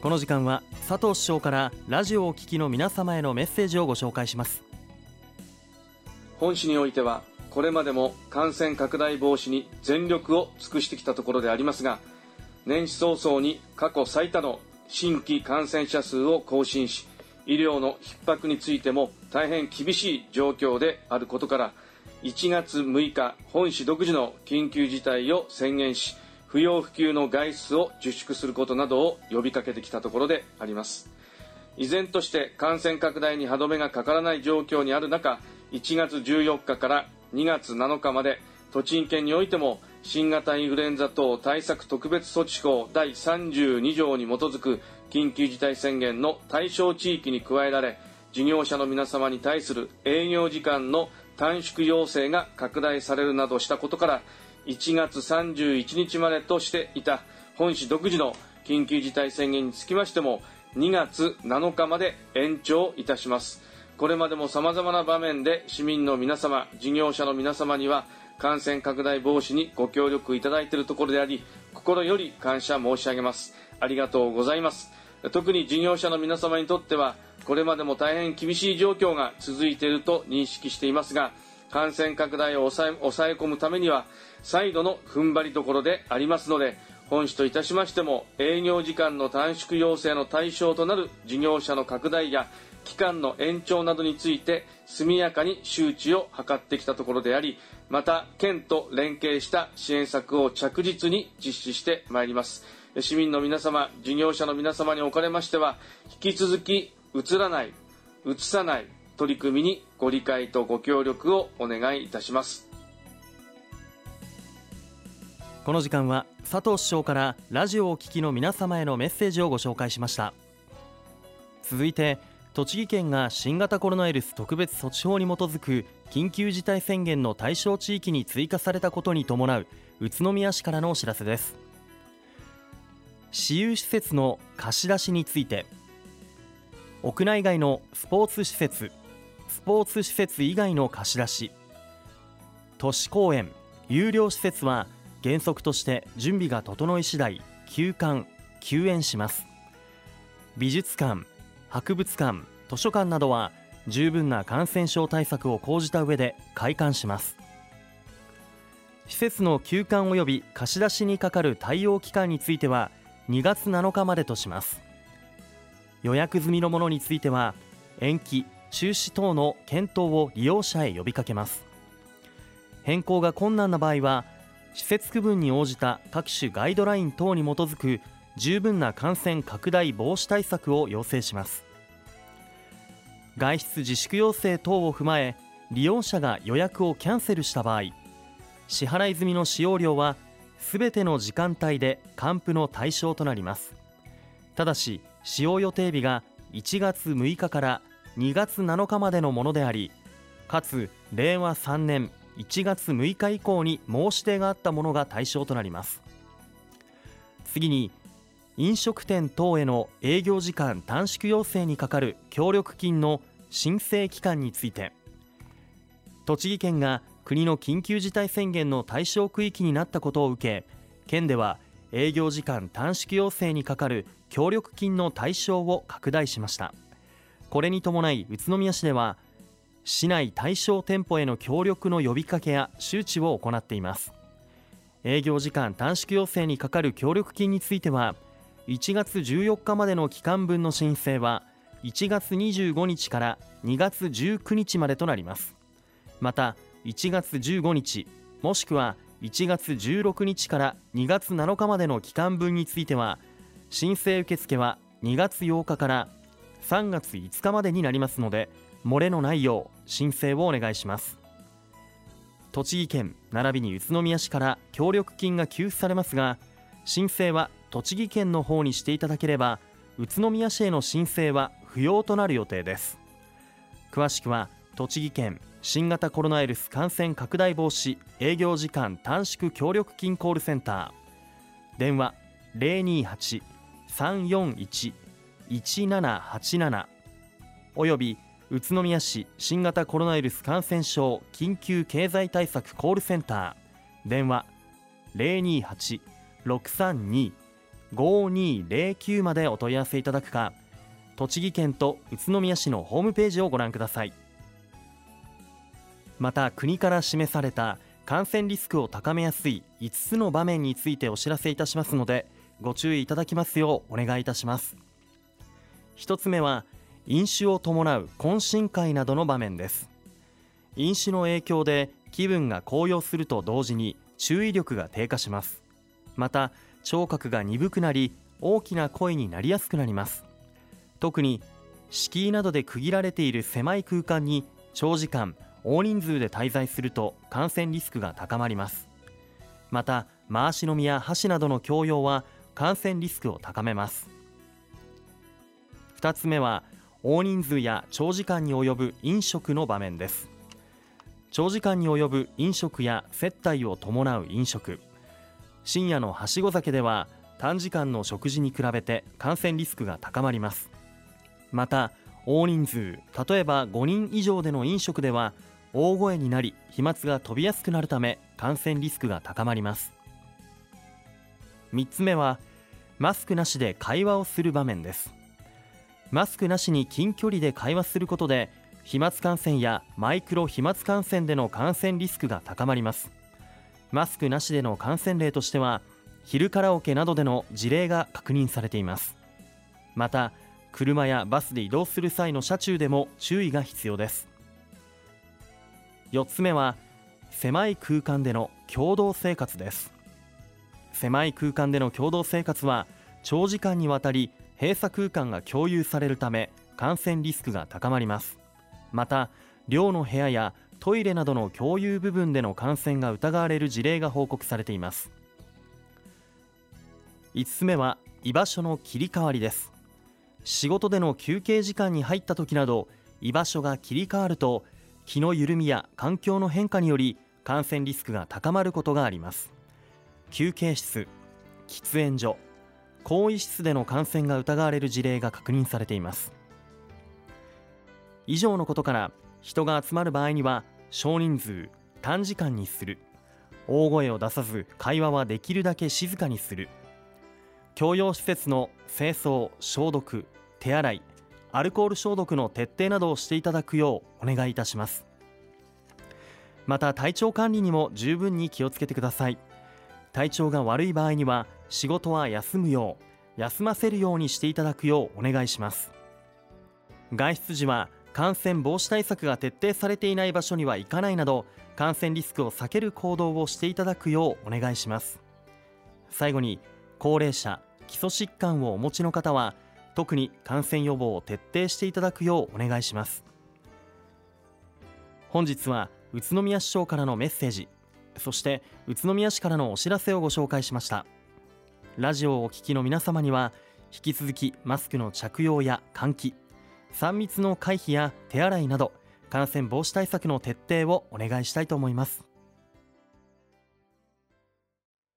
この時間は佐藤首相からラジオをお聞きの皆様へのメッセージをご紹介します。本市においてはこれまでも感染拡大防止に全力を尽くしてきたところでありますが年始早々に過去最多の新規感染者数を更新し医療の逼迫についても大変厳しい状況であることから1月6日本市独自の緊急事態を宣言し不要不急の外出を自粛することなどを呼びかけてきたところであります。依然として感染拡大に歯止めがかからない状況にある中1月14日から2月7日まで栃木県においても新型インフルエンザ等対策特別措置法第32条に基づく緊急事態宣言の対象地域に加えられ事業者の皆様に対する営業時間の短縮要請が拡大されるなどしたことから1月31日までとしていた本市独自の緊急事態宣言につきましても2月7日まで延長いたします。これまでも様々な場面で市民の皆様事業者の皆様には感染拡大防止にご協力いただいているところであり心より感謝申し上げます。ありがとうございます。特に事業者の皆様にとってはこれまでも大変厳しい状況が続いていると認識していますが感染拡大を抑え抑え込むためには再度の踏ん張りどころでありますので本市といたしましても営業時間の短縮要請の対象となる事業者の拡大や期間の延長などについて速やかに周知を図ってきたところでありまた県と連携した支援策を着実に実施してまいります。市民の皆様事業者の皆様におかれましては引き続きうつらないうつさない取り組みにご理解とご協力をお願いいたします。この時間は佐藤首相からラジオをお聞きの皆様へのメッセージをご紹介しました。続いて栃木県が新型コロナウイルス特別措置法に基づく緊急事態宣言の対象地域に追加されたことに伴う宇都宮市からのお知らせです。私有施設の貸し出しについて屋内外のスポーツ施設スポーツ施設以外の貸し出し。都市公園有料施設は原則として準備が整い次第休館休園します。美術館博物館図書館などは十分な感染症対策を講じた上で開館します。施設の休館及び貸し出しにかかる対応期間については2月7日までとします。予約済みのものについては延期中止等の検討を利用者へ呼びかけます。変更が困難な場合は施設区分に応じた各種ガイドライン等に基づく十分な感染拡大防止対策を要請します。外出自粛要請等を踏まえ利用者が予約をキャンセルした場合支払い済みの使用料はすべての時間帯で還付の対象となります。ただし使用予定日が1月6日から2月7日までのものでありかつ令和3年1月6日以降に申し出があったものが対象となります。次に飲食店等への営業時間短縮要請にかかる協力金の申請期間について栃木県が国の緊急事態宣言の対象区域になったことを受け県では営業時間短縮要請にかかる協力金の対象を拡大しました。これに伴い宇都宮市では市内対象店舗への協力の呼びかけや周知を行っています。営業時間短縮要請にかかる協力金については1月14日までの期間分の申請は1月25日から2月19日までとなります。また1月15日もしくは1月16日から2月7日までの期間分については申請受付は2月8日から3月5日までになりますので漏れのないよう申請をお願いします。栃木県並びに宇都宮市から協力金が給付されますが申請は栃木県の方にしていただければ宇都宮市への申請は不要となる予定です。詳しくは栃木県新型コロナウイルス感染拡大防止営業時間短縮協力金コールセンター。電話028-341 1787および宇都宮市新型コロナウイルス感染症緊急経済対策コールセンター。電話028-632 5209までお問い合わせいただくか栃木県と宇都宮市のホームページをご覧ください。また国から示された感染リスクを高めやすい5つの場面についてお知らせいたしますのでご注意いただきますようお願いいたします。1つ目は飲酒を伴う懇親会などの場面です。飲酒の影響で気分が高揚すると同時に注意力が低下します。また聴覚が鈍くなり大きな声になりやすくなります。特に敷居などで区切られている狭い空間に長時間大人数で滞在すると感染リスクが高まります。また回し飲みや箸などの共用は感染リスクを高めます。2つ目は大人数や長時間に及ぶ飲食の場面です。長時間に及ぶ飲食や接待を伴う飲食。深夜のはしご酒では短時間の食事に比べて感染リスクが高まります。また大人数例えば5人以上での飲食では大声になり飛沫が飛びやすくなるため感染リスクが高まります。3つ目はマスクなしで会話をする場面です。マスクなしに近距離で会話することで飛沫感染やマイクロ飛沫感染での感染リスクが高まります。マスクなしでの感染例としては昼カラオケなどでの事例が確認されています。また車やバスで移動する際の車中でも注意が必要です。4つ目は狭い空間での共同生活です。狭い空間での共同生活は長時間にわたり閉鎖空間が共有されるため感染リスクが高まります。また寮の部屋やトイレなどの共有部分での感染が疑われる事例が報告されています。5つ目は居場所の切り替わりです。仕事での休憩時間に入った時など居場所が切り替わると気の緩みや環境の変化により感染リスクが高まることがあります。休憩室喫煙所更衣室での感染が疑われる事例が確認されています。以上のことから人が集まる場合には少人数短時間にする。大声を出さず会話はできるだけ静かにする。共用施設の清掃消毒手洗いアルコール消毒の徹底などをしていただくようお願いいたします。また体調管理にも十分に気をつけてください。体調が悪い場合には仕事は休むよう休ませるようにしていただくようお願いします。外出時は感染防止対策が徹底されていない場所には行かないなど感染リスクを避ける行動をしていただくようお願いします。最後に高齢者基礎疾患をお持ちの方は特に感染予防を徹底していただくようお願いします。本日は宇都宮市長からのメッセージそして宇都宮市からのお知らせをご紹介しました。ラジオをお聞きの皆様には引き続きマスクの着用や換気3密の回避や手洗いなど感染防止対策の徹底をお願いしたいと思います。